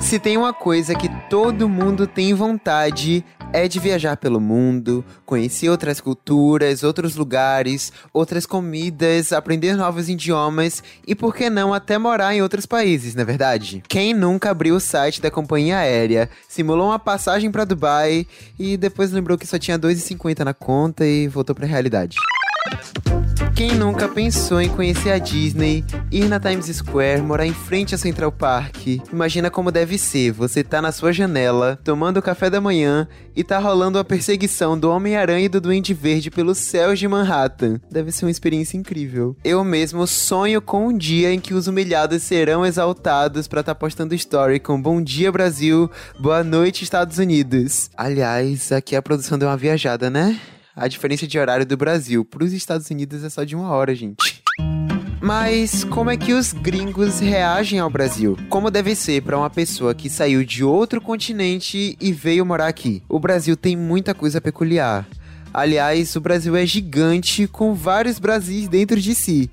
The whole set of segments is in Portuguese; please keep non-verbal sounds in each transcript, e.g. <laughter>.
Se tem uma coisa que todo mundo tem vontade é de viajar pelo mundo, conhecer outras culturas, outros lugares, outras comidas, aprender novos idiomas e, por que não, até morar em outros países, não é verdade? Quem nunca abriu o site da companhia aérea, simulou uma passagem para Dubai e depois lembrou que só tinha 2,50 na conta e voltou para a realidade? Quem nunca pensou em conhecer a Disney, ir na Times Square, morar em frente a Central Park? Imagina como deve ser você tá na sua janela, tomando o café da manhã e tá rolando a perseguição do Homem-Aranha e do Duende Verde pelos céus de Manhattan. Deve ser uma experiência incrível. Eu mesmo sonho com um dia em que os humilhados serão exaltados para estar tá postando story com Bom dia Brasil, boa noite Estados Unidos. Aliás, aqui a produção deu uma viajada, né? A diferença de horário do Brasil para os Estados Unidos é só de uma hora, gente. Mas como é que os gringos reagem ao Brasil? Como deve ser para uma pessoa que saiu de outro continente e veio morar aqui? O Brasil tem muita coisa peculiar. Aliás, o Brasil é gigante com vários Brasis dentro de si.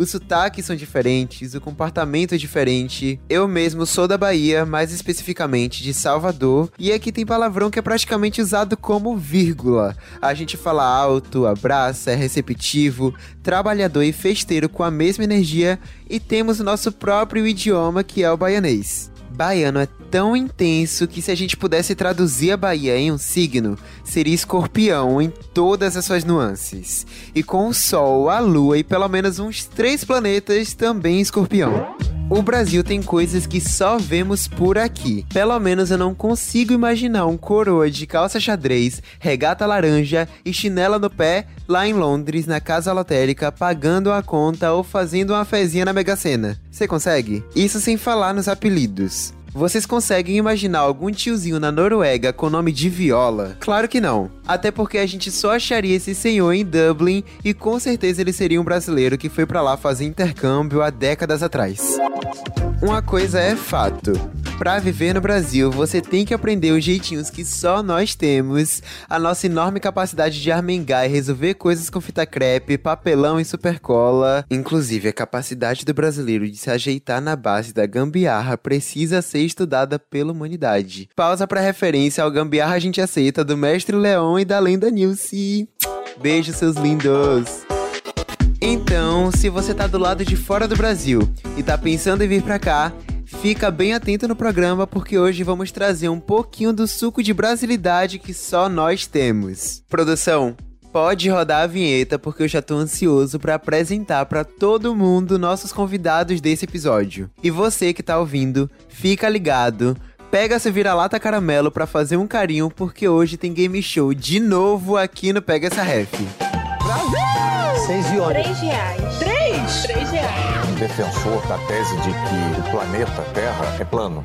Os sotaques são diferentes, o comportamento é diferente. Eu mesmo sou da Bahia, mais especificamente de Salvador, e aqui tem palavrão que é praticamente usado como vírgula. A gente fala alto, abraça, é receptivo, trabalhador e festeiro com a mesma energia, e temos o nosso próprio idioma que é o baianês baiano é tão intenso que se a gente pudesse traduzir a Bahia em um signo, seria escorpião em todas as suas nuances. E com o Sol, a Lua e pelo menos uns três planetas também escorpião. O Brasil tem coisas que só vemos por aqui. Pelo menos eu não consigo imaginar um coroa de calça xadrez, regata laranja e chinela no pé lá em Londres, na casa lotérica, pagando a conta ou fazendo uma fezinha na Mega Sena. Você consegue? Isso sem falar nos apelidos. Vocês conseguem imaginar algum tiozinho na Noruega com nome de Viola? Claro que não. Até porque a gente só acharia esse senhor em Dublin e com certeza ele seria um brasileiro que foi para lá fazer intercâmbio há décadas atrás. Uma coisa é fato. Para viver no Brasil, você tem que aprender os jeitinhos que só nós temos, a nossa enorme capacidade de armengar e resolver coisas com fita crepe, papelão e supercola. Inclusive, a capacidade do brasileiro de se ajeitar na base da gambiarra precisa ser estudada pela humanidade. Pausa para referência ao Gambiarra a gente aceita do Mestre Leão e da lenda Nilce. Beijo, seus lindos! Então, se você tá do lado de fora do Brasil e tá pensando em vir pra cá, fica bem atento no programa porque hoje vamos trazer um pouquinho do suco de brasilidade que só nós temos. Produção, pode rodar a vinheta porque eu já tô ansioso para apresentar para todo mundo nossos convidados desse episódio. E você que tá ouvindo, fica ligado. Pega seu vira-lata caramelo para fazer um carinho porque hoje tem game show de novo aqui no Pega essa Ref. Brasil! Seis violas. Três reais. Três? Três reais. Um defensor da tese de que o planeta Terra é plano.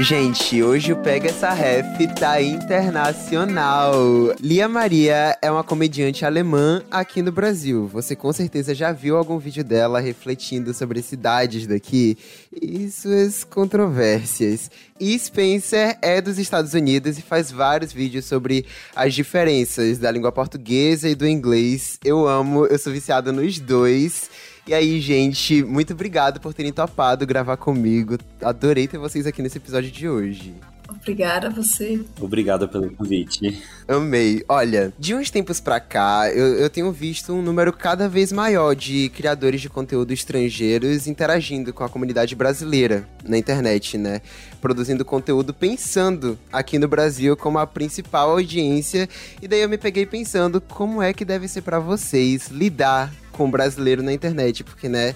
Gente, hoje o Pega Essa Ref tá internacional. Lia Maria é uma comediante alemã aqui no Brasil. Você com certeza já viu algum vídeo dela refletindo sobre cidades daqui e suas controvérsias. E Spencer é dos Estados Unidos e faz vários vídeos sobre as diferenças da língua portuguesa e do inglês. Eu amo, eu sou viciado nos dois. E aí, gente, muito obrigado por terem topado gravar comigo. Adorei ter vocês aqui nesse episódio de hoje. Obrigada a você. Obrigado pelo convite. Amei. Olha, de uns tempos pra cá, eu, eu tenho visto um número cada vez maior de criadores de conteúdo estrangeiros interagindo com a comunidade brasileira na internet, né? Produzindo conteúdo pensando aqui no Brasil como a principal audiência. E daí eu me peguei pensando como é que deve ser para vocês lidar com o brasileiro na internet, porque, né,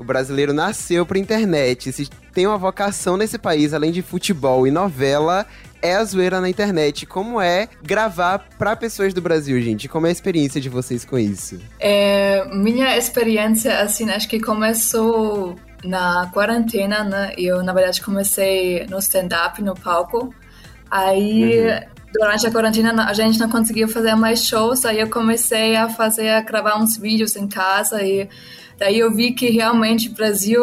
o brasileiro nasceu pra internet. Se tem uma vocação nesse país, além de futebol e novela, é a zoeira na internet. Como é gravar para pessoas do Brasil, gente? Como é a experiência de vocês com isso? É, minha experiência, assim, acho que começou na quarentena, né? Eu, na verdade, comecei no stand-up, no palco. Aí, uhum. Durante a quarentena, a gente não conseguiu fazer mais shows. Aí eu comecei a fazer, a gravar uns vídeos em casa. E daí eu vi que realmente o Brasil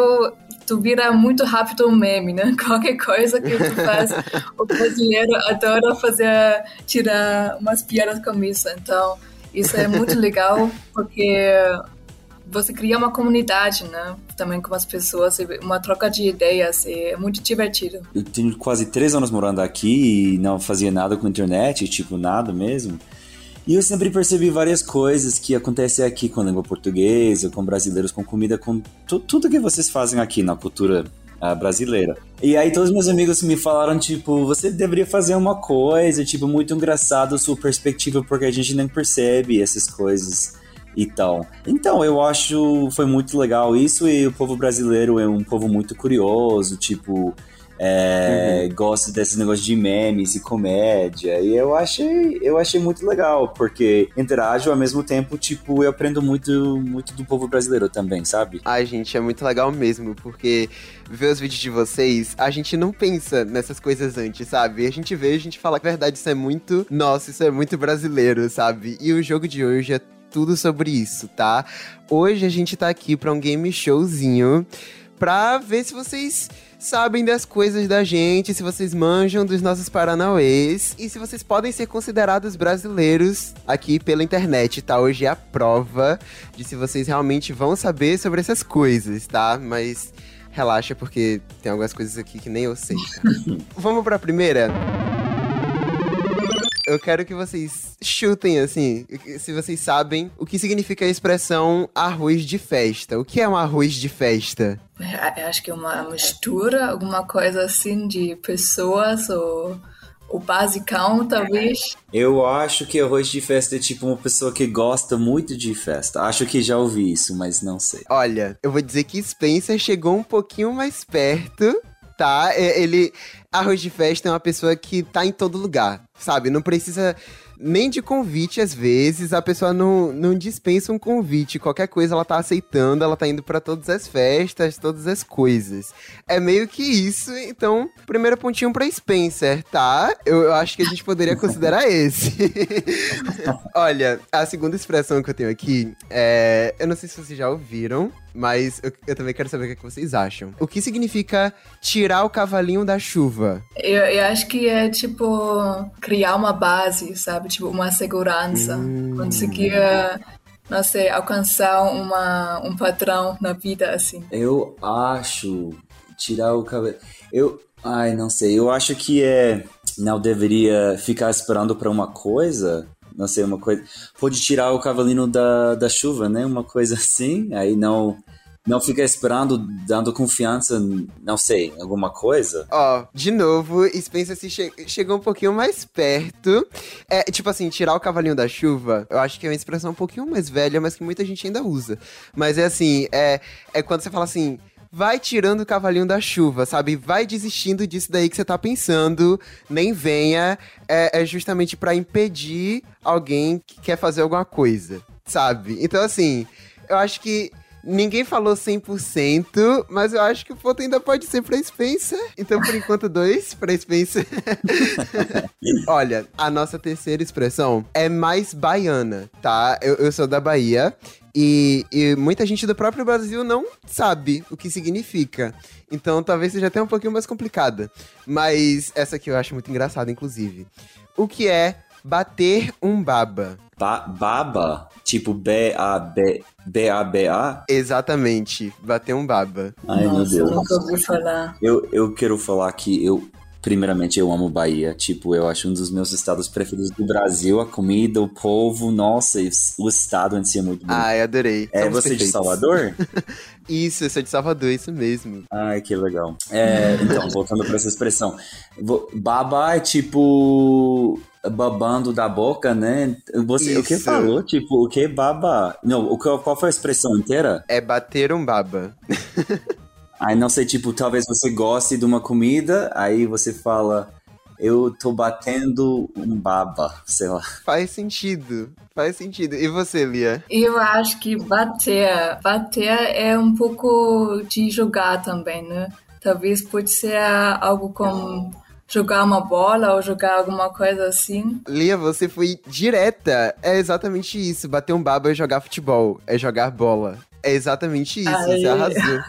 tu vira muito rápido um meme, né? <laughs> Qualquer coisa que tu faz, o brasileiro adora fazer, tirar umas piadas com isso. Então, isso é muito legal, porque você cria uma comunidade, né? Também com as pessoas, uma troca de ideias, é muito divertido. Eu tenho quase três anos morando aqui e não fazia nada com internet, tipo, nada mesmo. E eu sempre percebi várias coisas que acontecem aqui com a língua portuguesa, com brasileiros, com comida, com tudo que vocês fazem aqui na cultura uh, brasileira. E aí todos meus amigos me falaram, tipo, você deveria fazer uma coisa, tipo, muito engraçado a sua perspectiva, porque a gente nem percebe essas coisas e tal. Então, eu acho foi muito legal isso e o povo brasileiro é um povo muito curioso, tipo, é, uhum. gosta desse negócio de memes e comédia. E eu achei, eu achei muito legal, porque interajo ao mesmo tempo, tipo, eu aprendo muito, muito do povo brasileiro também, sabe? Ai, gente, é muito legal mesmo, porque ver os vídeos de vocês, a gente não pensa nessas coisas antes, sabe? A gente vê, a gente fala que a verdade isso é muito nosso, isso é muito brasileiro, sabe? E o jogo de hoje é tudo sobre isso, tá? Hoje a gente tá aqui para um game showzinho pra ver se vocês sabem das coisas da gente, se vocês manjam dos nossos paranauês e se vocês podem ser considerados brasileiros aqui pela internet, tá? Hoje é a prova de se vocês realmente vão saber sobre essas coisas, tá? Mas relaxa porque tem algumas coisas aqui que nem eu sei. Tá? <laughs> Vamos para a primeira? Eu quero que vocês chutem, assim, se vocês sabem o que significa a expressão arroz de festa. O que é um arroz de festa? Eu acho que é uma mistura, alguma coisa assim de pessoas ou o basicão, talvez. Eu acho que arroz de festa é tipo uma pessoa que gosta muito de festa. Acho que já ouvi isso, mas não sei. Olha, eu vou dizer que Spencer chegou um pouquinho mais perto, tá? Ele. Arroz de festa é uma pessoa que tá em todo lugar, sabe? Não precisa nem de convite, às vezes, a pessoa não, não dispensa um convite. Qualquer coisa ela tá aceitando, ela tá indo para todas as festas, todas as coisas. É meio que isso, então, primeiro pontinho pra Spencer, tá? Eu, eu acho que a gente poderia <laughs> considerar esse. <laughs> Olha, a segunda expressão que eu tenho aqui é. Eu não sei se vocês já ouviram, mas eu, eu, também quero saber o que, é que, vocês acham. O que significa tirar o cavalinho da chuva? Eu, eu acho que é tipo criar uma base, sabe? Tipo uma segurança. Hum. Conseguir, não sei, alcançar uma, um padrão na vida assim. Eu acho tirar o cabelo. Eu. Ai, não sei. Eu acho que é. Não deveria ficar esperando para uma coisa não sei, uma coisa. Pode tirar o cavalinho da, da chuva, né? Uma coisa assim, aí não. Não fica esperando, dando confiança, não sei, alguma coisa? Ó, oh, de novo, Spencer se che chegou um pouquinho mais perto. É, tipo assim, tirar o cavalinho da chuva, eu acho que é uma expressão um pouquinho mais velha, mas que muita gente ainda usa. Mas é assim, é, é quando você fala assim, vai tirando o cavalinho da chuva, sabe? Vai desistindo disso daí que você tá pensando, nem venha. É, é justamente para impedir alguém que quer fazer alguma coisa, sabe? Então, assim, eu acho que Ninguém falou 100%, mas eu acho que o ponto ainda pode ser pra Spencer. Então, por enquanto, dois pra Spencer. <laughs> Olha, a nossa terceira expressão é mais baiana, tá? Eu, eu sou da Bahia e, e, muita gente do próprio Brasil não sabe o que significa. Então talvez seja até um pouquinho mais complicada. Mas essa aqui eu acho muito engraçada, inclusive. O que é bater um baba? Ba baba? Tipo B-A-B... B-A-B-A? Exatamente, bater um baba. Ai, Nossa, meu Deus. Nunca ouvi falar. Eu, eu quero falar que eu Primeiramente, eu amo Bahia. Tipo, eu acho um dos meus estados preferidos do Brasil. A comida, o povo, nossa, o estado em si é muito bom. Ai, adorei. É Somos você perfeitos. de Salvador? <laughs> isso, eu sou de Salvador, isso mesmo. Ai, que legal. É, então, voltando para essa expressão. Baba é tipo babando da boca, né? Você, o que falou? Tipo, o que baba? Não, o, qual foi a expressão inteira? É bater um baba. <laughs> Aí não sei, tipo, talvez você goste de uma comida, aí você fala, eu tô batendo um baba, sei lá. Faz sentido, faz sentido. E você, Lia? Eu acho que bater, bater é um pouco de jogar também, né? Talvez pode ser algo como jogar uma bola ou jogar alguma coisa assim. Lia, você foi direta. É exatamente isso. Bater um baba é jogar futebol, é jogar bola. É exatamente isso, Aí. você arrasou.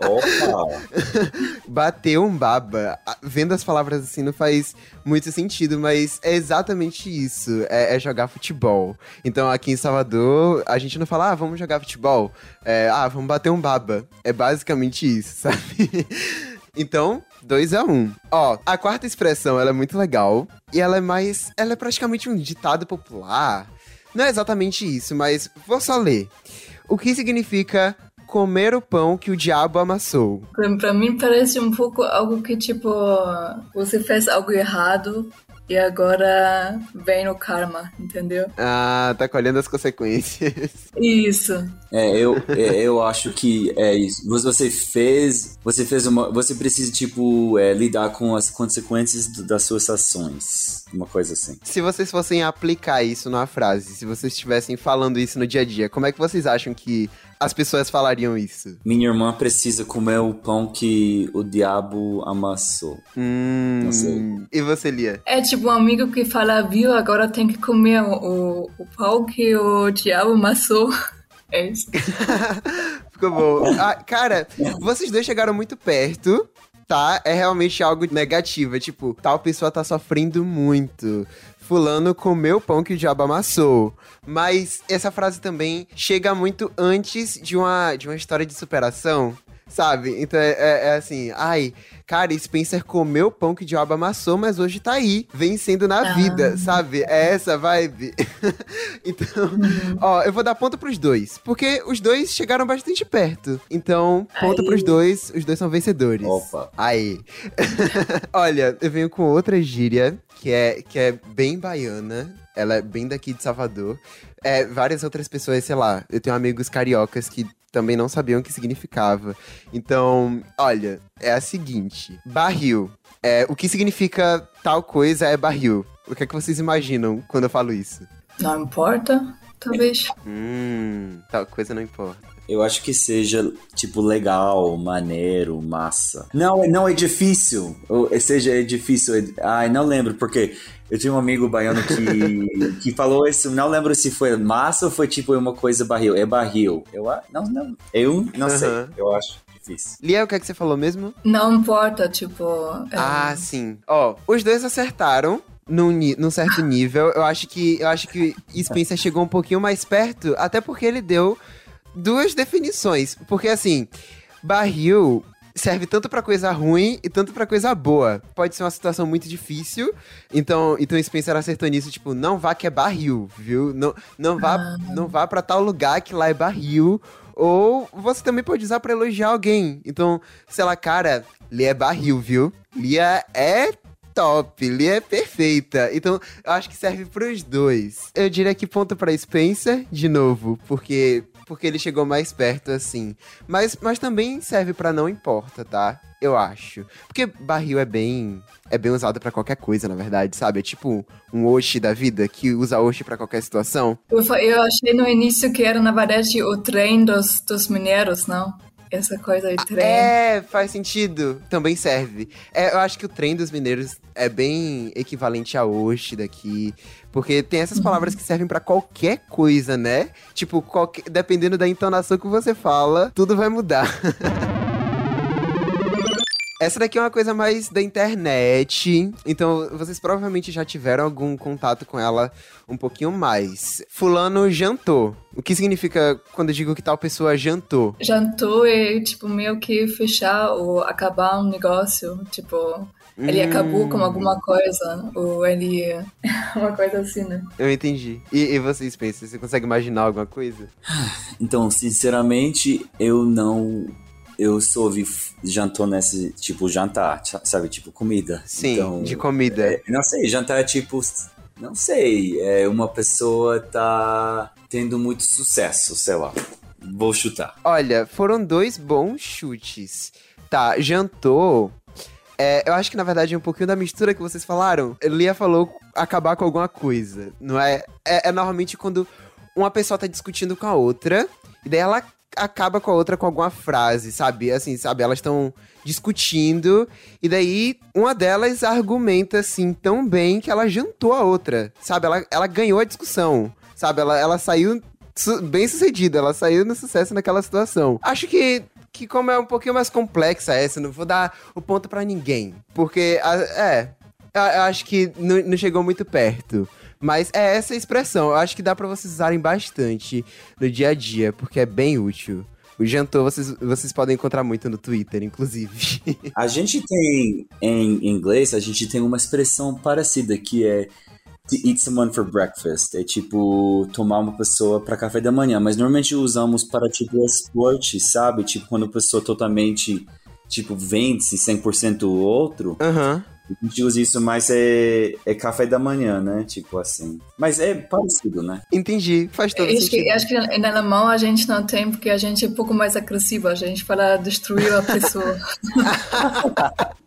Opa! <laughs> Bateu um baba. Vendo as palavras assim não faz muito sentido, mas é exatamente isso. É, é jogar futebol. Então aqui em Salvador, a gente não fala, ah, vamos jogar futebol. É, ah, vamos bater um baba. É basicamente isso, <laughs> sabe? Então, 2 a 1 um. Ó, a quarta expressão, ela é muito legal. E ela é mais. Ela é praticamente um ditado popular. Não é exatamente isso, mas vou só ler. O que significa comer o pão que o diabo amassou? Pra, pra mim parece um pouco algo que, tipo, você fez algo errado e agora vem o karma, entendeu? Ah, tá colhendo as consequências. <laughs> Isso. É, eu, é, eu acho que é isso. Você fez. Você fez uma. Você precisa, tipo, é, lidar com as consequências do- das suas ações. Uma coisa assim. Se vocês fossem aplicar isso numa frase, se vocês estivessem falando isso no dia a dia, como é que vocês acham que as pessoas falariam isso? Minha irmã precisa comer o pão que o diabo amassou. Hum. Não sei. E você, Lia? É tipo um amigo que fala, viu, agora tem que comer o, o, o pau que o diabo amassou. <laughs> É isso. <laughs> Ficou bom. Ah, cara, vocês dois chegaram muito perto, tá? É realmente algo negativo. É tipo, tal pessoa tá sofrendo muito. Fulano comeu pão que o diabo amassou. Mas essa frase também chega muito antes de uma, de uma história de superação. Sabe? Então é, é- é assim, ai, cara, Spencer comeu o pão que o diabo amassou, mas hoje tá aí, vencendo na Ah. vida, sabe? É essa vibe. <laughs> então, ó, eu vou dar ponto pros dois, porque os dois chegaram bastante perto. Então, ponto Aí. pros dois, os dois são vencedores. Opa. Aí. <laughs> Olha, eu venho com outra gíria que é, que é bem baiana. Ela é bem daqui de Salvador. É, várias outras pessoas, sei lá, eu tenho amigos cariocas que também não sabiam o que significava. Então, olha, é a seguinte: barril. É, o que significa tal coisa é barril. O que é que vocês imaginam quando eu falo isso? Não importa, talvez. Hum, tal coisa não importa. Eu acho que seja, tipo, legal, maneiro, massa. Não, é- não é difícil. Ou é- seja, é difícil. é- Ai, não lembro, porque eu tinha um amigo baiano que, <laughs> que falou isso. Não lembro se foi massa ou foi, tipo, uma coisa barril. É barril. Eu não, não. Eu não sei. Aham. Eu acho difícil. Lia, o que é que você falou mesmo? Não importa, tipo. é, Ah, sim. Ó, os dois acertaram num, num certo nível. Eu acho que eu acho que Spencer chegou um pouquinho mais perto, até porque ele deu duas definições. Porque assim, barril serve tanto pra coisa ruim e tanto pra coisa boa. Pode ser uma situação muito difícil. Então, então Spencer acertou nisso, tipo, não vá que é barril, viu? Não, não vá, não vá para tal lugar que lá é barril. Ou você também pode usar pra elogiar alguém. Então, sei lá, cara, Lia é barril, viu? Lia é top, Lia é perfeita. Então, eu acho que serve pros dois. Eu diria que ponto pra Spencer, de novo, porque porque ele chegou mais perto assim. Mas, mas também serve pra não importa, tá? Eu acho. Porque barril é bem é bem usado pra qualquer coisa, na verdade, sabe? É tipo um Oshi da vida que usa Oshi pra qualquer situação. Eu, eu achei no início que era, na verdade, o trem dos, dos mineiros, não? Essa coisa de trem. É, faz sentido. Também serve. É, eu acho que o trem dos mineiros é bem equivalente a Oshi daqui. Porque tem essas palavras que servem pra qualquer coisa, né? Tipo, qualquer- dependendo da entonação que você fala, tudo vai mudar. <laughs> Essa daqui é uma coisa mais da internet, então vocês provavelmente já tiveram algum contato com ela um pouquinho mais. Fulano jantou. O que significa quando eu digo que tal pessoa jantou? Jantou e, tipo, meio que fechar ou acabar um negócio. Tipo, ele Hum. acabou com alguma coisa. Ou ele. <laughs> uma coisa assim, né? Eu entendi. E, e vocês pensam, você consegue imaginar alguma coisa? Então, sinceramente, eu não. Eu f- jantou nesse, tipo, jantar, sabe? Tipo, comida. Sim, Então, de comida. É, não sei, jantar é tipo. Não sei, é uma pessoa tá tendo muito sucesso, sei lá. Vou chutar. Olha, foram dois bons chutes. Tá, jantou. É, eu acho que na verdade é um pouquinho da mistura que vocês falaram. Lia falou acabar com alguma coisa, não é? É, é normalmente quando uma pessoa tá discutindo com a outra, e daí ela acaba com a outra com alguma frase, sabe? Assim, sabe? Elas estão discutindo, e daí uma delas argumenta assim tão bem que ela jantou a outra, sabe? Ela, ela ganhou a discussão, sabe? Ela, ela saiu bem sucedida. Ela saiu no sucesso naquela situação. Acho que que como é um pouquinho mais complexa essa, não vou dar o ponto para ninguém. Porque, é, eu acho que não, não, chegou muito perto. Mas é essa expressão. Eu acho que dá para vocês usarem bastante no dia a dia, porque é bem útil. O jantou vocês, vocês podem encontrar muito no Twitter, inclusive. <laughs> A gente tem, em inglês, a gente tem uma expressão parecida que é to eat someone for breakfast. É tipo tomar uma pessoa para café da manhã, mas normalmente usamos para tipo esporte, sabe? Tipo quando a pessoa totalmente tipo vence 100% o outro. Aham. Uhum. A gente usa isso, mas é, é café da manhã, né? Tipo assim. Mas é parecido, né? Entendi. Faz todo acho sentido. Que, acho que em alemão a gente não tem, porque a gente é um pouco mais agressivo. A gente fala destruir a pessoa. <laughs>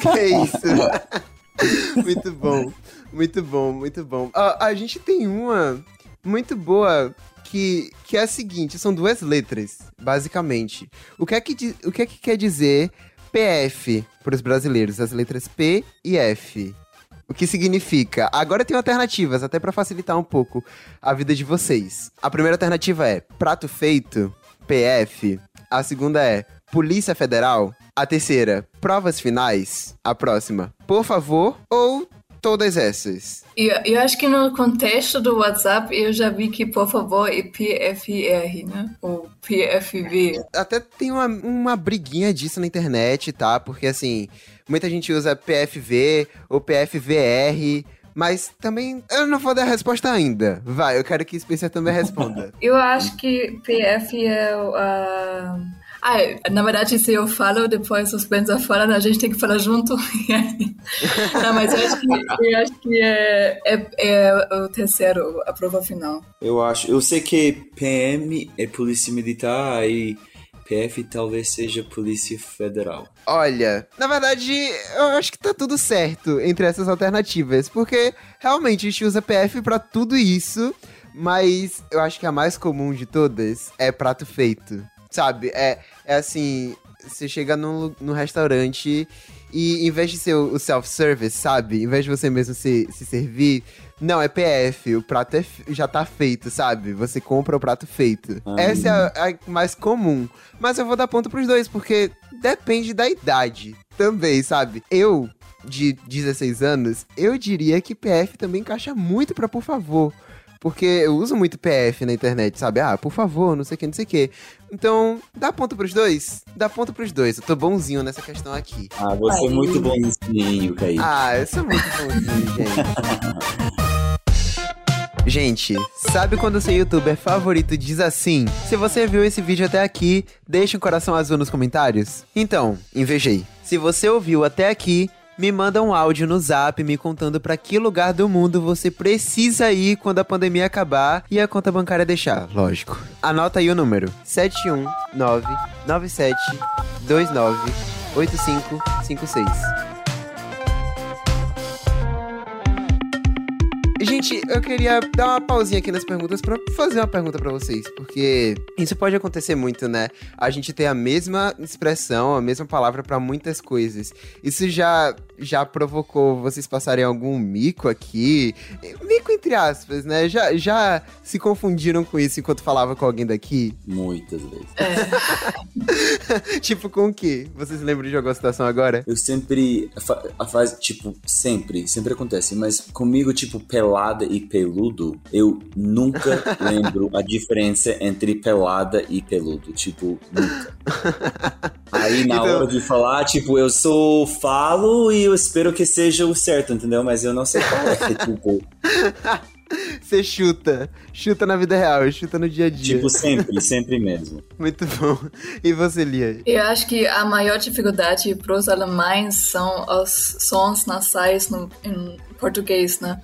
que isso? muito bom. Muito bom, muito bom. Uh, a gente tem uma muito boa que, que é a seguinte: são duas letras, basicamente. O que é que, o que, é que quer dizer PF para os brasileiros, as letras P e F. O que significa? Agora tem alternativas, até para facilitar um pouco a vida de vocês. A primeira alternativa é prato feito, PF. A segunda é Polícia Federal. A terceira, provas finais. A próxima, por favor ou todas essas. Eu, eu acho que no contexto do WhatsApp eu já vi que, por favor, é PFR, né? Ou PFV. Até tem uma, uma briguinha disso na internet, tá? Porque, assim, muita gente usa PFV ou PFVR. Mas também eu não vou dar a resposta ainda. Vai, eu quero que Spencer também responda. <laughs> eu acho que PF é. Uh ah, na verdade, se eu falo, depois os Spencer falam, a gente tem que falar junto. <laughs> Não, mas eu acho que, eu acho que é, é, é, o terceiro, a prova final. Eu acho. Eu sei que PM é Polícia Militar e PF talvez seja Polícia Federal. Olha, na verdade, eu acho que tá tudo certo entre essas alternativas, porque realmente a gente usa PF para tudo isso, mas eu acho que a mais comum de todas é prato feito. Sabe? É, é assim, você chega num, num restaurante e em vez de ser o self-service, sabe? Em vez de você mesmo se, se servir, não, é PF, o prato é, já tá feito, sabe? Você compra o prato feito. Ah. Essa é a, a, mais comum. Mas eu vou dar ponto pros dois, porque depende da idade também, sabe? Eu, de 16 anos, eu diria que PF também encaixa muito pra por favor. Porque eu uso muito PF na internet, sabe? Ah, por favor, não sei o que, não sei o que. Então, dá ponto pros dois? Dá ponto pros dois. Eu tô bonzinho nessa questão aqui. Ah, você é muito bonzinho, Kaique. Ah, eu sou muito bonzinho, <laughs> gente. Gente, sabe quando o seu youtuber favorito diz assim? Se você viu esse vídeo até aqui, deixa um coração azul nos comentários. Então, invejei. Se você ouviu até aqui, me manda um áudio no zap me contando para que lugar do mundo você precisa ir quando a pandemia acabar e a conta bancária deixar, lógico. Anota aí o número: 719 97 29 8556. Gente, eu queria dar uma pausinha aqui nas perguntas para fazer uma pergunta para vocês, porque isso pode acontecer muito, né? A gente tem a mesma expressão, a mesma palavra para muitas coisas. Isso já já provocou vocês passarem algum mico aqui? Entre aspas, né? Já, já se confundiram com isso enquanto falava com alguém daqui? Muitas vezes. É. <laughs> tipo, com o quê? Vocês lembram de alguma situação agora? Eu sempre. A fase, tipo, sempre, sempre acontece, mas comigo, tipo, pelada e peludo, eu nunca <laughs> lembro a diferença entre pelada e peludo. Tipo, nunca. Aí na então... hora de falar, tipo, eu sou falo e eu espero que seja o certo, entendeu? Mas eu não sei qual é, tipo. <laughs> Você chuta. Chuta na vida real, chuta no dia a dia. Tipo, sempre, sempre mesmo. <laughs> Muito bom. E você, Lia? Eu acho que a maior dificuldade para os alemães são os sons nasais no, em português, né?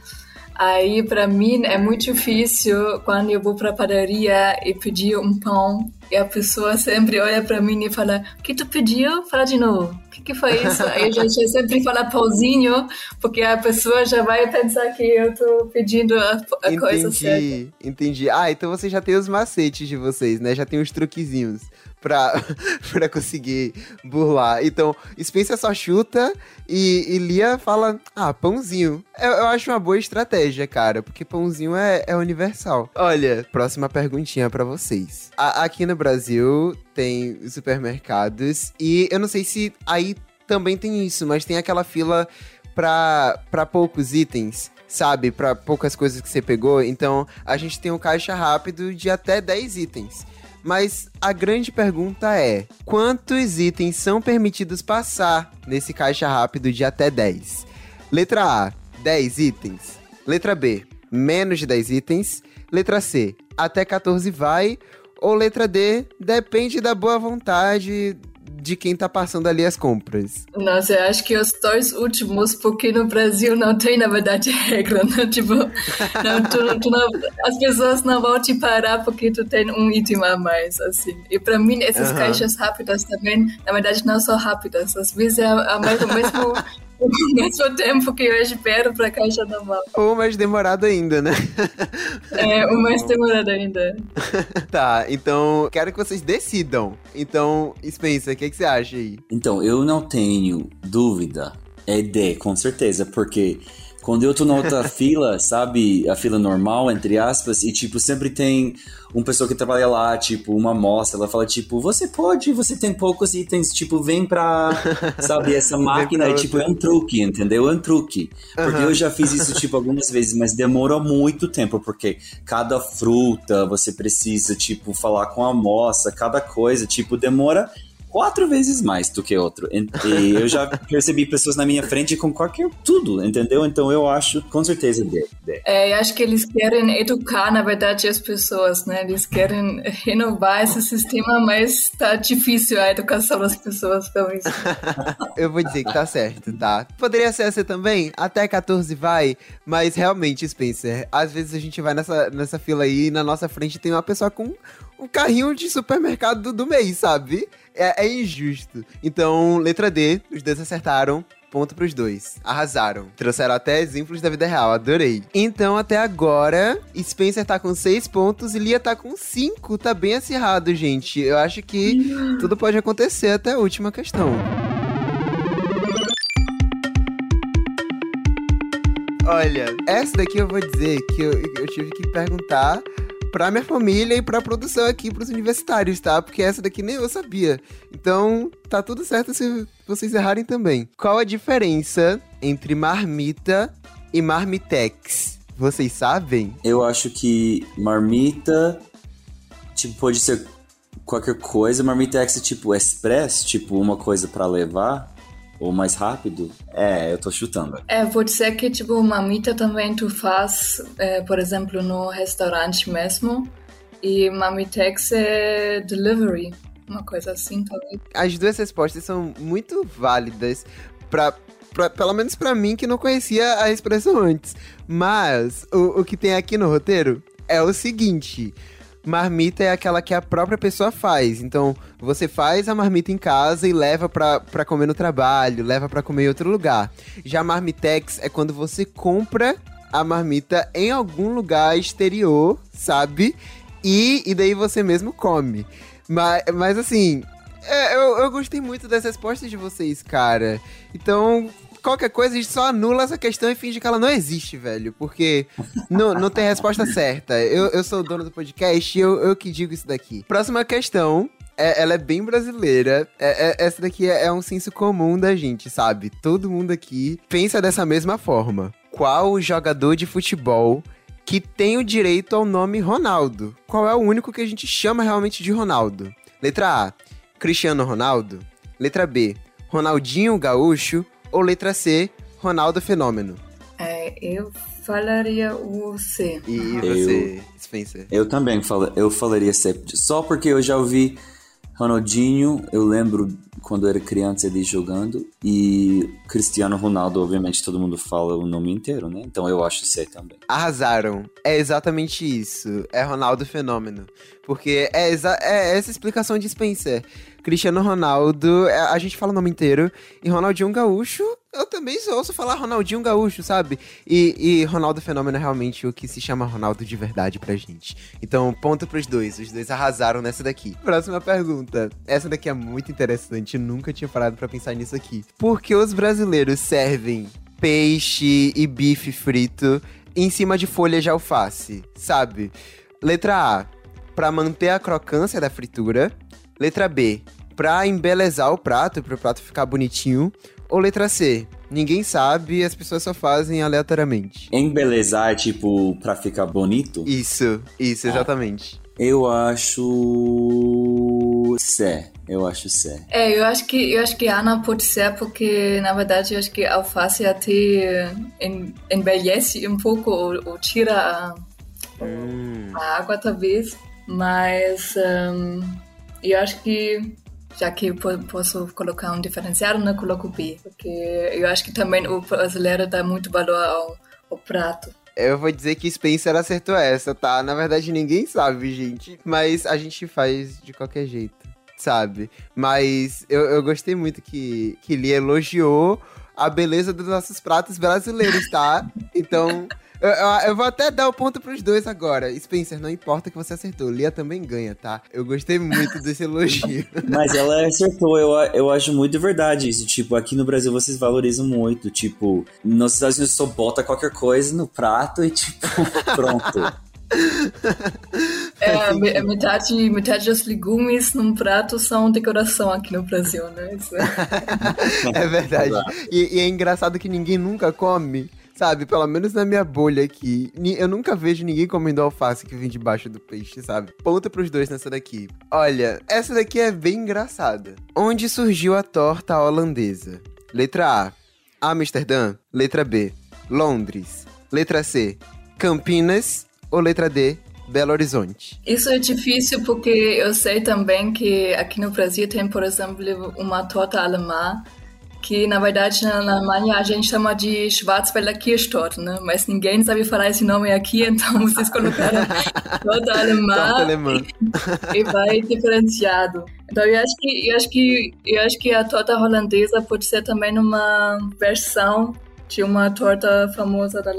Aí, para mim, é muito difícil quando eu vou para a padaria e pedir um pão e a pessoa sempre olha para mim e fala: O que tu pediu? Fala de novo. O que, que foi isso? Aí a gente sempre fala pãozinho, porque a pessoa já vai pensar que eu tô pedindo a, a entendi, coisa certa. Entendi. Ah, então você já tem os macetes de vocês, né? Já tem os truquezinhos pra, <laughs> pra conseguir burlar. Então, Spencer só chuta e, e Lia fala, ah, pãozinho. Eu, eu, acho uma boa estratégia, cara, porque pãozinho é, é universal. Olha, próxima perguntinha para vocês. A, aqui no Brasil tem supermercados e eu não sei se aí também tem isso, mas tem aquela fila para poucos itens sabe, para poucas coisas que você pegou. Então, a gente tem um caixa rápido de até 10 itens. Mas a grande pergunta é: quantos itens são permitidos passar nesse caixa rápido de até 10? Letra A: 10 itens. Letra B: menos de 10 itens. Letra C: até 14 vai. Ou letra D: depende da boa vontade de quem tá passando ali as compras. Nossa, eu acho que os dois últimos, porque no Brasil não tem, na verdade, <laughs> regra, né? Tipo, não, tu, tu não, as pessoas não vão te parar porque tu tem um item a mais, assim. E pra mim, essas caixas rápidas também, na verdade, não são rápidas. Às vezes é a mesmo, mesmo <laughs> ao mesmo tempo que eu espero pra caixa normal. Ou mais demorado ainda, né? É, ou mais demorado ainda. <laughs> tá, então quero que vocês decidam. Então, Spencer, o que, que você acha aí? Então, eu não tenho dúvida. É D, com certeza, porque quando eu tô na outra <laughs> fila, sabe, a fila normal, entre aspas, e tipo, sempre tem uma pessoa que trabalha lá, tipo, uma amostra, ela fala, tipo, você pode, você tem poucos itens, tipo, vem pra, <laughs> sabe, essa máquina, e, tipo, é um truque, entendeu? É um truque. Porque uhum. eu já fiz isso, tipo, algumas vezes, mas demora muito tempo, porque cada fruta você precisa, tipo, falar com a amostra, cada coisa, tipo, demora quatro vezes mais do que outro. E eu já <laughs> percebi pessoas na minha frente com qualquer tudo, entendeu? Então eu acho, com certeza, de, de. É, eu acho que eles querem educar, na verdade, as pessoas, né? Eles querem renovar esse sistema, mas tá difícil a educação das pessoas pelo isso. <laughs> eu vou dizer que tá certo, tá? Poderia ser essa também, até 14 vai, mas realmente, Spencer, às vezes a gente vai nessa, nessa fila aí e na nossa frente tem uma pessoa com um carrinho de supermercado do, do mês, sabe? É, é, injusto. Então, letra D, os dois acertaram. Ponto pros dois. Arrasaram. Trouxeram até exemplos da vida real. Adorei. Então, até agora, Spencer tá com seis pontos e Lia tá com cinco. Tá bem acirrado, gente. Eu acho que tudo pode acontecer até a última questão. Olha, essa daqui eu vou dizer que eu, eu tive que perguntar pra minha família e pra produção aqui, pros universitários, tá? Porque essa daqui nem eu sabia. Então, tá tudo certo se vocês errarem também. Qual a diferença entre marmita e marmitex? Vocês sabem? Eu acho que marmita, tipo, pode ser qualquer coisa. Marmitex é tipo express, tipo uma coisa para levar ou mais rápido? É, eu tô chutando. É, pode ser que, tipo, uma mita também tu faz, é, por exemplo, no restaurante mesmo. E Mamitex é delivery, uma coisa assim, talvez. As duas respostas são muito válidas para Pra, pelo menos para mim que não conhecia a expressão antes. Mas o, o que tem aqui no roteiro é o seguinte: marmita é aquela que a própria pessoa faz. Então, você faz a marmita em casa e leva pra comer no trabalho, leva pra comer em outro lugar. Já marmitex é quando você compra a marmita em algum lugar exterior, sabe? E, e daí você mesmo come. Mas, mas assim, é, eu, eu gostei muito das respostas de vocês, cara. Então, qualquer coisa, a gente só anula essa questão e finge que ela não existe, velho. Porque não, não tem resposta certa. Eu, eu sou o dono do podcast e eu, eu que digo isso daqui. Próxima questão. É, ela é bem brasileira. É, é, essa daqui é, é um senso comum da gente, sabe? Todo mundo aqui pensa dessa mesma forma. Qual jogador de futebol que tem o direito ao nome Ronaldo? Qual é o único que a gente chama realmente de Ronaldo? Letra A, Cristiano Ronaldo. Letra B, Ronaldinho Gaúcho. Ou letra C, Ronaldo Fenômeno? É, eu falaria o C. E você, eu, Spencer? Eu também falo, eu falaria C. Só porque eu já ouvi Ronaldinho, eu lembro quando eu era criança ali jogando. E Cristiano Ronaldo, obviamente, todo mundo fala o nome inteiro, né? Então eu acho C também. Arrasaram. É exatamente isso. É Ronaldo Fenômeno. Porque é, é essa explicação de Spencer. Cristiano Ronaldo, é, a gente fala o nome inteiro, e Ronaldinho Gaúcho, eu também ouço falar Ronaldinho Gaúcho, sabe? E, e Ronaldo Fenômeno é realmente o que se chama Ronaldo de verdade pra gente. Então, ponto pros dois, os dois arrasaram nessa daqui. Próxima pergunta. Essa daqui é muito interessante, eu nunca tinha parado para pensar nisso aqui. Por que os brasileiros servem peixe e bife frito em cima de folhas de alface, sabe? Letra A, para manter a crocância da fritura. Letra B, pra embelezar o prato, para o prato ficar bonitinho. Ou letra C, ninguém sabe as pessoas só fazem aleatoriamente. Embelezar, tipo, pra ficar bonito? Isso, isso, ah. exatamente. Eu acho C. Eu acho C. É, eu acho que eu acho que Ana pode ser porque na verdade eu acho que a alface até embeleze um pouco ou, ou tira a, hum. a água talvez, mas um, eu acho que já que posso colocar um diferencial, não coloco B, porque eu acho que também o brasileiro dá muito valor ao, ao prato. Eu vou dizer que Spencer acertou essa, tá? Na verdade, ninguém sabe, gente. Mas a gente faz de qualquer jeito, sabe? Mas eu, eu gostei muito que, que ele elogiou a beleza dos nossos pratos brasileiros, tá? <laughs> Então. Eu, eu, vou até dar o ponto pros dois agora. Spencer, não importa que você acertou. Lia também ganha, tá? Eu gostei muito desse elogio. <laughs> Mas ela acertou, eu, eu acho muito verdade isso. Tipo, aqui no Brasil vocês valorizam muito. Tipo, nos Estados Unidos só bota qualquer coisa no prato e, tipo, <laughs> pronto. É, metade, metade dos legumes num prato são decoração aqui no Brasil, né? É, <laughs> é verdade. E, e, é engraçado que ninguém nunca come Sabe, pelo menos na minha bolha aqui, eu nunca vejo ninguém comendo alface que vem debaixo do peixe, sabe? Ponta pros dois nessa daqui. Olha, essa daqui é bem engraçada. Onde surgiu a torta holandesa? Letra A, Amsterdã. Letra B, Londres. Letra C, Campinas. Ou letra D, Belo Horizonte? Isso é difícil porque eu sei também que aqui no Brasil tem, por exemplo, uma torta alemã que na verdade na Alemanha a gente chama de Schwarzwälder Kirschtorte, né? Mas ninguém sabe falar esse nome aqui, <laughs> então vocês colocaram <laughs> toda alemã <laughs> e vai diferenciado. Então eu acho que eu acho que eu acho que a torta holandesa pode ser também uma versão de uma torta famosa da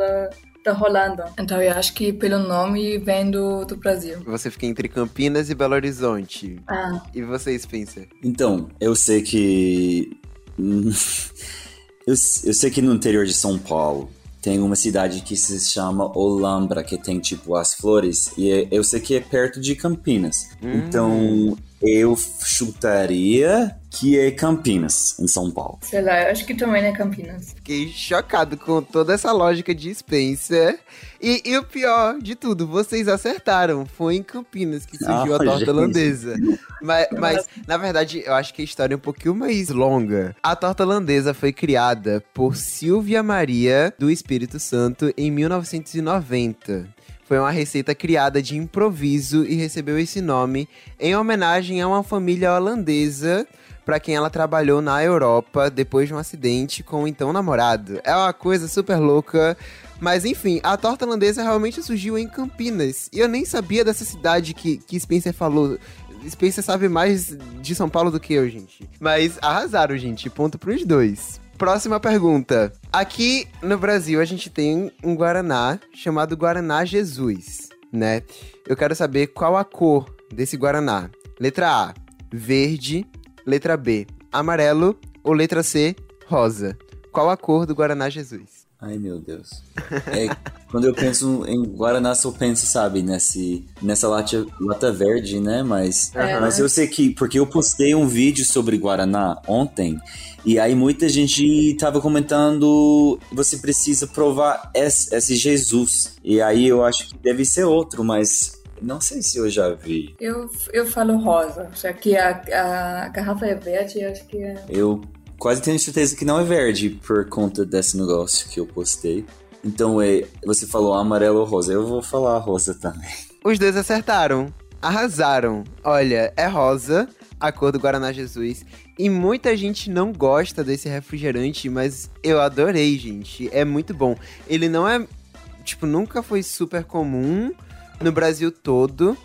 da Holanda. Então eu acho que pelo nome vem do, do Brasil. Você fica entre Campinas e Belo Horizonte. Ah. E você, Spencer? Então, eu sei que <laughs> eu, eu sei que no interior de São Paulo tem uma cidade que se chama Olambra, que tem tipo as flores, e é, eu sei que é perto de Campinas. Hum. Então eu chutaria que é Campinas, em São Paulo. Sei lá, eu acho que também é Campinas. Fiquei chocado com toda essa lógica de Spencer. E, e o pior de tudo, vocês acertaram. Foi em Campinas que surgiu oh, a torta gente. holandesa. Mas, mas, na verdade, eu acho que a história é um pouquinho mais longa. A torta holandesa foi criada por Silvia Maria do Espírito Santo em 1990 foi uma receita criada de improviso e recebeu esse nome em homenagem a uma família holandesa para quem ela trabalhou na Europa depois de um acidente com o então namorado. É uma coisa super louca. Mas enfim, a torta holandesa realmente surgiu em Campinas. E eu nem sabia dessa cidade que, que Spencer falou. Spencer sabe mais de São Paulo do que eu, gente. Mas arrasaram, gente. Ponto pros dois. Próxima pergunta. Aqui no Brasil a gente tem um Guaraná chamado Guaraná Jesus, né? Eu quero saber qual a cor desse Guaraná. Letra A, verde. Letra B, amarelo. Ou letra C, rosa. Qual a cor do Guaraná Jesus? Ai, meu Deus. É, quando eu penso em Guaraná, só penso, sabe, nesse, nessa lata, lata verde, né? Mas, é. mas eu sei que, porque eu postei um vídeo sobre Guaraná ontem, e aí muita gente tava comentando, você precisa provar esse, esse Jesus. E aí eu acho que deve ser outro, mas não sei se eu já vi. Eu, eu falo rosa, já que a, a garrafa é verde, acho que é. Eu quase tenho certeza que não é verde por conta desse negócio que eu postei. Então, é, você falou amarelo ou rosa. Eu vou falar rosa também. Os dois acertaram. Arrasaram. Olha, é rosa, a cor do Guaraná Jesus. E muita gente não gosta desse refrigerante, mas eu adorei, gente. É muito bom. Ele não é. Tipo, nunca foi super comum no Brasil todo.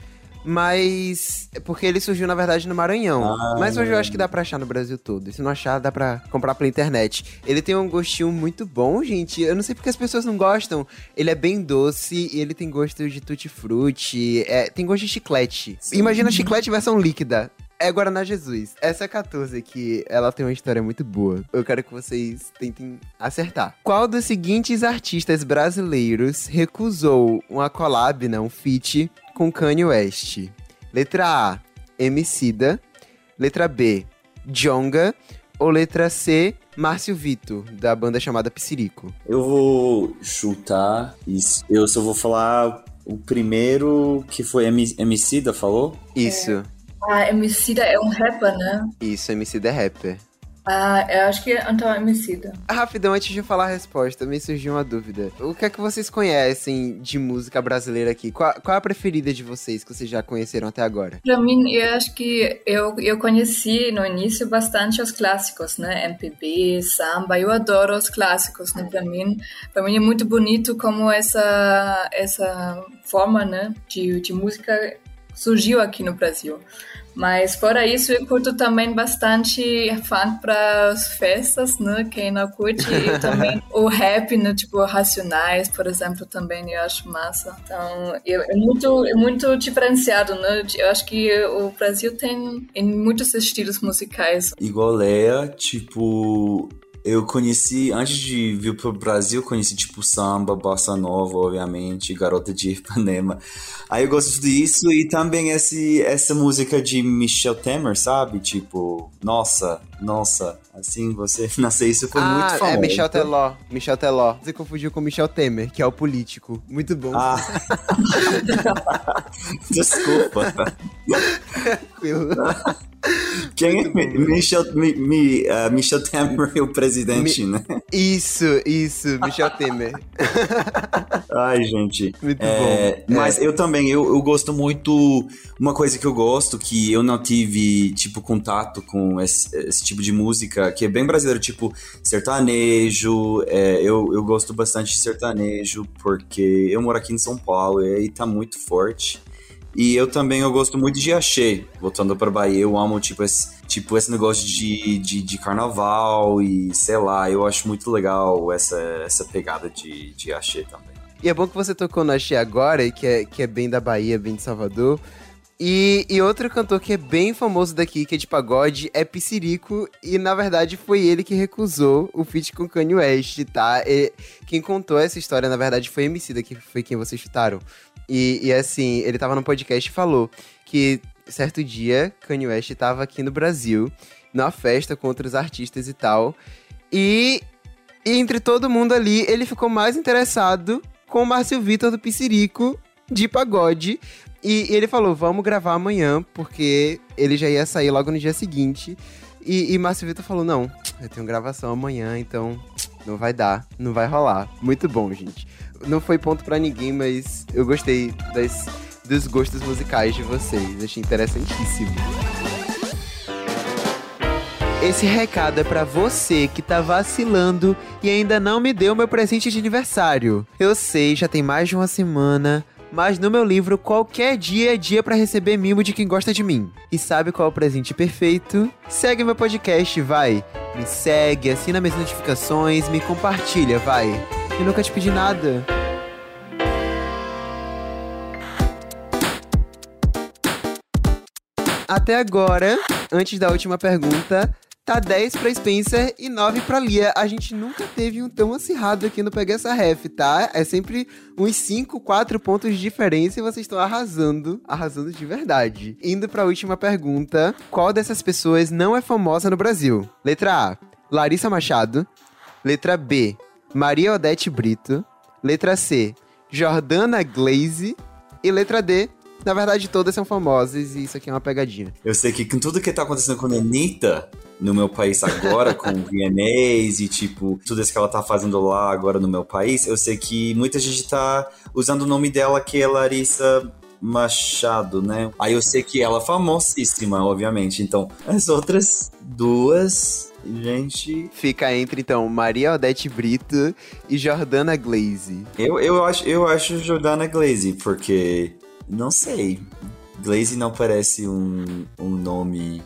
Mas. é Porque ele surgiu, na verdade, no Maranhão. Ah. Mas hoje eu acho que dá pra achar no Brasil todo. E se não achar, dá pra comprar pela internet. Ele tem um gostinho muito bom, gente. Eu não sei porque as pessoas não gostam. Ele é bem doce e ele tem gosto de tutti-frutti. É, tem gosto de chiclete. Imagina chiclete versão líquida. É Guaraná Jesus. Essa 14 aqui, ela tem uma história muito boa. Eu quero que vocês tentem acertar. Qual dos seguintes artistas brasileiros recusou uma collab, né, um feat, com Kanye West? Letra A, Emicida. Letra B, Jonga. Ou letra C, Márcio Vitor, da banda chamada Psirico? Eu vou chutar isso. Eu só vou falar o primeiro que foi Emicida, falou? Isso, Ah, Emicida é um rapper, né? isso, Emicida é rapper. Ah, eu acho que é então Emicida. Rapidão, antes de eu falar a resposta, me surgiu uma dúvida. O que é que vocês conhecem de música brasileira aqui? Qual, qual é a preferida de vocês que vocês já conheceram até agora? Pra mim, eu acho que eu, eu conheci no início bastante os clássicos, né? MPB, samba, eu adoro os clássicos, né? Pra mim, pra mim é muito bonito como essa, essa forma, né? De, de música surgiu aqui no Brasil. Mas fora isso, eu curto também bastante funk para as festas, né? Quem não curte e <laughs> também o rap, né? Tipo Racionais, por exemplo, também eu acho massa. Então, é muito é muito diferenciado, né? Eu acho que o Brasil tem em muitos estilos musicais. Igual Leia, tipo. Eu conheci, antes de vir pro Brasil, conheci tipo samba, bossa nova, obviamente, garota de Ipanema. Aí eu gosto disso e também esse, essa música de Michel Temer, sabe? Tipo, nossa, nossa, assim, você <laughs> nasceu, isso foi muito ah, famoso. é Michel Teló. Michel Teló. Você confundiu com Michel Temer, que é o político. Muito bom. Ah. <laughs> Desculpa. Tranquilo. <laughs> Quem é Mi- Michel, Mi, Mi- ah, Michel Temer, o presidente, né? Isso, isso, Michel Temer. <laughs> Ai, gente. Muito É, bom. Mas eu também, eu, eu gosto muito. Uma coisa que eu gosto, que eu não tive, tipo, contato com esse, esse tipo de música, que é bem brasileiro, tipo, sertanejo. é, eu, eu gosto bastante de sertanejo, porque eu moro aqui em São Paulo e aí tá muito forte. E eu também eu gosto muito de axé, voltando pra Bahia, eu amo tipo esse, tipo, esse negócio de, de, de carnaval e sei lá, eu acho muito legal essa, essa pegada de, de axé também. E é bom que você tocou no Axé agora, que é, que é bem da Bahia, bem de Salvador. E, e outro cantor que é bem famoso daqui, que é de pagode, é Psirico. E na verdade foi ele que recusou o feat com Kanye West, tá? E quem contou essa história, na verdade, foi Emicida, que foi quem vocês chutaram. E, e assim, ele tava no podcast e falou que certo dia Kanye West tava aqui no Brasil, numa festa com outros artistas e tal. E, e entre todo mundo ali, ele ficou mais interessado com o Márcio Vitor do Psirico de pagode. E ele falou: vamos gravar amanhã, porque ele já ia sair logo no dia seguinte. E, e Márcio Vitor falou: não, eu tenho gravação amanhã, então não vai dar, não vai rolar. Muito bom, gente. Não foi ponto pra ninguém, mas eu gostei das, dos gostos musicais de vocês. Achei interessantíssimo. Esse recado é pra você que tá vacilando e ainda não me deu meu presente de aniversário. Eu sei, já tem mais de uma semana, mas no meu livro qualquer dia é dia pra receber mimo de quem gosta de mim. E sabe qual é o presente perfeito? Segue meu podcast, vai. Me segue, assina minhas notificações, me compartilha, vai. Eu nunca te pedi nada. Até agora, antes da última pergunta, tá 10 pra Spencer e 9 pra Lia. A gente nunca teve um tão acirrado aqui no Peguei Essa Ref, tá? É sempre uns 5, 4 pontos de diferença e vocês estão arrasando, arrasando de verdade. Indo pra última pergunta, qual dessas pessoas não é famosa no Brasil? Letra A, Larissa Machado. Letra B, Maria Odete Brito. Letra C, Jordana Glaze. E letra D, na verdade todas são famosas e isso aqui é uma pegadinha. Eu sei que com tudo que tá acontecendo com a Anitta no meu país agora, com o VMAs e tipo, tudo isso que ela tá fazendo lá agora no meu país, eu sei que muita gente tá usando o nome dela que é Larissa Machado, né? Aí eu sei que ela é famosíssima, obviamente. Então, as outras duas, gente. Fica entre, então, Maria Odete Brito e Jordana Glaze. Eu, eu, acho, eu acho Jordana Glaze, porque. Não sei. Glaze não parece um, um nome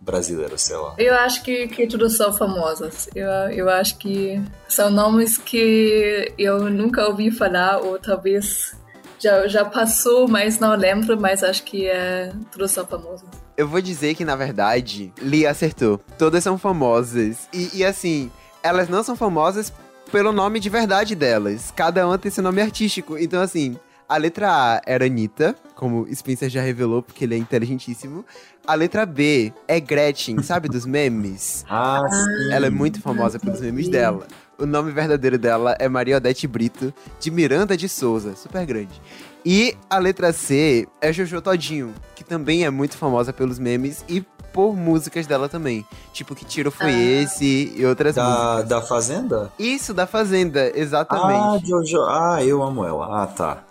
brasileiro, sei lá. Eu acho que, que tudo são famosas. Eu, eu acho que são nomes que eu nunca ouvi falar, ou talvez já, já passou, mas não lembro, mas acho que é, tudo são famosas. Eu vou dizer que, na verdade, Lia acertou. Todas são famosas. E, e assim, elas não são famosas pelo nome de verdade delas. Cada uma tem seu nome artístico. Então, assim, a letra A era Anitta, como Spencer já revelou, porque ele é inteligentíssimo. A letra B é Gretchen, sabe, dos memes? Ah, sim. Ela é muito famosa pelos memes dela. O nome verdadeiro dela é Maria Odete Brito, de Miranda de Souza, super grande. E a letra C é Jojo Todinho, que também é muito famosa pelos memes e por músicas dela também. Tipo, que tiro foi Ah. esse e outras Da, músicas. da Fazenda? Isso, da Fazenda, Ah, exatamente. Jojo. Ah, eu amo ela. Ah, tá.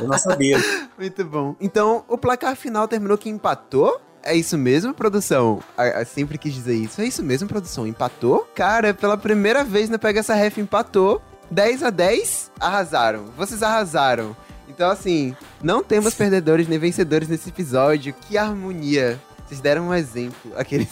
Eu não sabia. <laughs> Muito bom. Então, o placar final terminou que empatou? É isso mesmo, produção? A- sempre quis dizer isso. É isso mesmo, produção? Empatou? Cara, pela primeira vez na Pega Essa Ref empatou. 10 a 10, arrasaram. Vocês arrasaram. Então, assim, não temos perdedores nem vencedores nesse episódio. Que harmonia. Vocês deram um exemplo. Aqueles.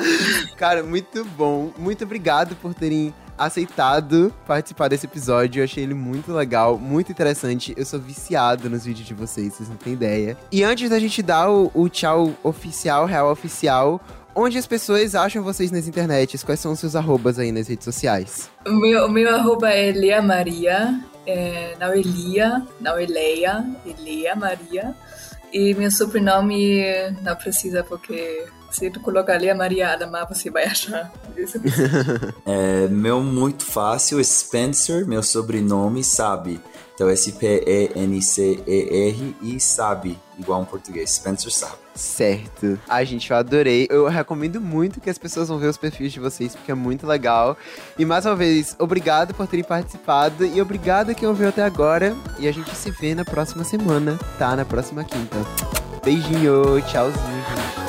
<laughs> Cara, muito bom. Muito obrigado por terem aceitado participar desse episódio. Eu achei ele muito legal, muito interessante. Eu sou viciado nos vídeos de vocês, vocês não têm ideia. E antes da gente dar o, o tchau oficial, real oficial, onde as pessoas acham vocês nas internets? Quais são os seus arrobas aí nas redes sociais? O meu, meu arroba é Lea Maria, é, não é Lia, não é Leia, é Lea Maria. E meu sobrenome não precisa, porque se tu colocar Lea Maria Adamar, você vai achar. <laughs> É, meu muito fácil, Spencer, meu sobrenome, sabe. Então, S-P-E-N-C-E-R e sabe, igual um português. Spencer sabe. Certo. Ai, gente, eu adorei. Eu recomendo muito que as pessoas vão ver os perfis de vocês, porque é muito legal. E mais uma vez, obrigado por terem participado e obrigado a quem ouviu até agora. E a gente se vê na próxima semana, tá? Na próxima quinta. Beijinho, tchauzinho, gente.